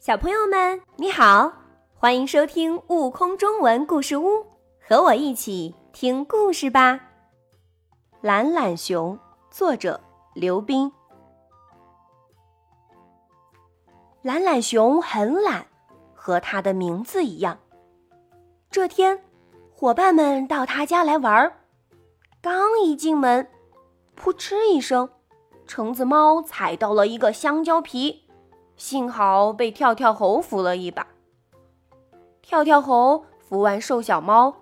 小朋友们，你好，欢迎收听《悟空中文故事屋》，和我一起听故事吧。懒懒熊，作者刘斌。懒懒熊很懒，和它的名字一样。这天，伙伴们到他家来玩儿，刚一进门，扑哧一声，橙子猫踩到了一个香蕉皮。幸好被跳跳猴扶了一把。跳跳猴扶完瘦小猫，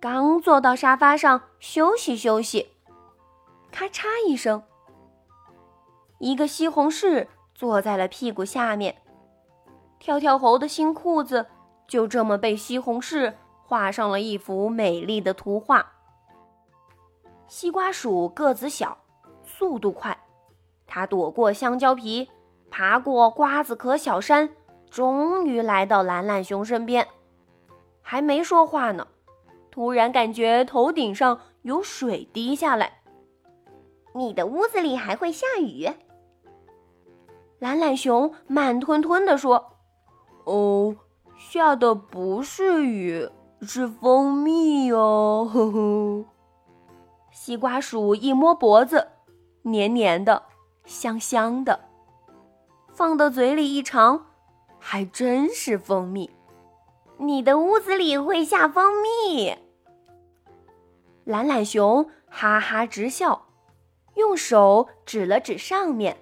刚坐到沙发上休息休息，咔嚓一声，一个西红柿坐在了屁股下面。跳跳猴的新裤子就这么被西红柿画上了一幅美丽的图画。西瓜鼠个子小，速度快，它躲过香蕉皮。爬过瓜子壳小山，终于来到懒懒熊身边。还没说话呢，突然感觉头顶上有水滴下来。你的屋子里还会下雨？懒懒熊慢吞吞地说：“哦，下的不是雨，是蜂蜜哦。”呵呵。西瓜鼠一摸脖子，黏黏的，香香的。放到嘴里一尝，还真是蜂蜜。你的屋子里会下蜂蜜？懒懒熊哈哈直笑，用手指了指上面。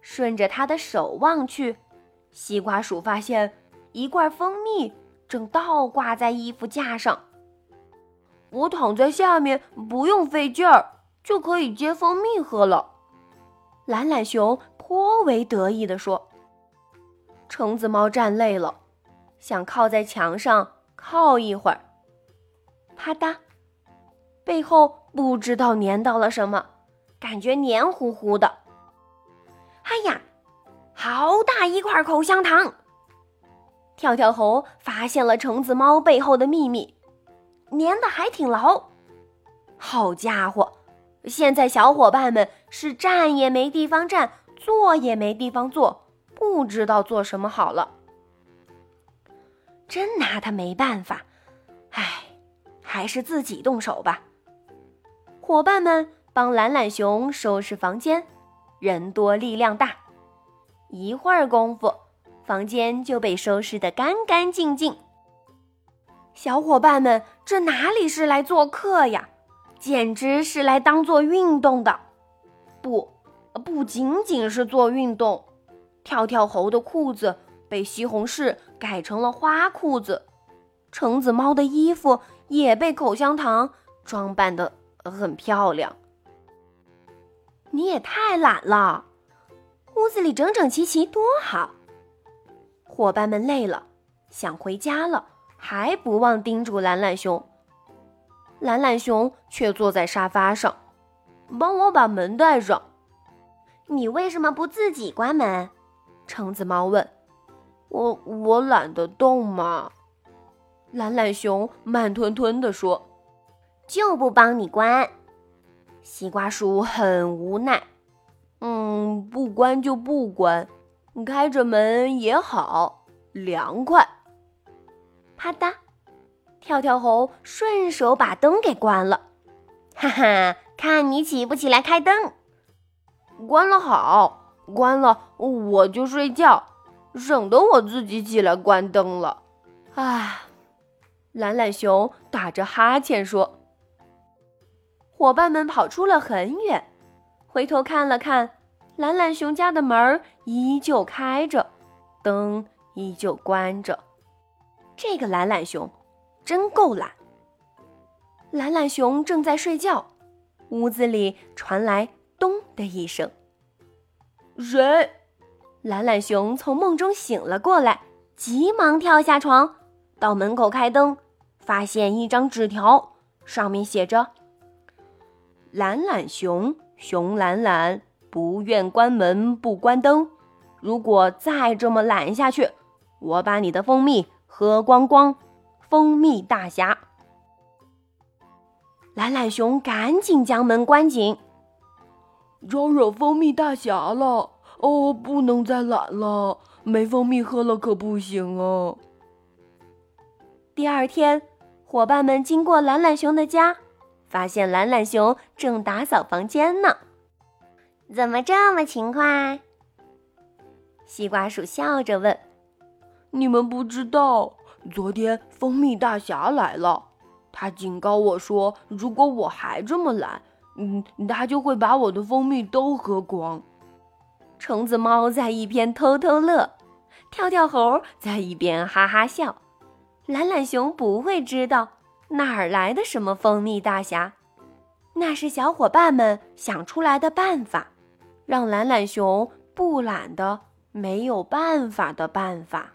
顺着他的手望去，西瓜鼠发现一罐蜂蜜正倒挂在衣服架上。我躺在下面，不用费劲儿，就可以接蜂蜜喝了。懒懒熊。颇为得意地说：“橙子猫站累了，想靠在墙上靠一会儿。啪嗒，背后不知道粘到了什么，感觉黏糊糊的。哎呀，好大一块口香糖！跳跳猴发现了橙子猫背后的秘密，粘的还挺牢。好家伙，现在小伙伴们是站也没地方站。”坐也没地方坐，不知道做什么好了，真拿他没办法。唉，还是自己动手吧。伙伴们帮懒懒熊收拾房间，人多力量大，一会儿功夫，房间就被收拾得干干净净。小伙伴们，这哪里是来做客呀，简直是来当做运动的。不。不仅仅是做运动，跳跳猴的裤子被西红柿改成了花裤子，橙子猫的衣服也被口香糖装扮的很漂亮。你也太懒了，屋子里整整齐齐多好。伙伴们累了，想回家了，还不忘叮嘱懒懒熊。懒懒熊却坐在沙发上，帮我把门带上。你为什么不自己关门？橙子猫问。我我懒得动嘛。懒懒熊慢吞吞地说。就不帮你关。西瓜鼠很无奈。嗯，不关就不关，开着门也好，凉快。啪嗒，跳跳猴顺手把灯给关了。哈哈，看你起不起来开灯。关了好，关了我就睡觉，省得我自己起来关灯了。唉，懒懒熊打着哈欠说。伙伴们跑出了很远，回头看了看，懒懒熊家的门依旧开着，灯依旧关着。这个懒懒熊真够懒。懒懒熊正在睡觉，屋子里传来。咚的一声，谁？懒懒熊从梦中醒了过来，急忙跳下床，到门口开灯，发现一张纸条，上面写着：“懒懒熊，熊懒懒，不愿关门不关灯。如果再这么懒下去，我把你的蜂蜜喝光光。”蜂蜜大侠。懒懒熊赶紧将门关紧。招惹蜂蜜大侠了！哦，不能再懒了，没蜂蜜喝了可不行啊。第二天，伙伴们经过懒懒熊的家，发现懒懒熊正打扫房间呢。怎么这么勤快？西瓜鼠笑着问：“你们不知道，昨天蜂蜜大侠来了，他警告我说，如果我还这么懒，嗯，他就会把我的蜂蜜都喝光。”橙子猫在一边偷偷乐，跳跳猴在一边哈哈笑。懒懒熊不会知道哪儿来的什么蜂蜜大侠，那是小伙伴们想出来的办法，让懒懒熊不懒的没有办法的办法。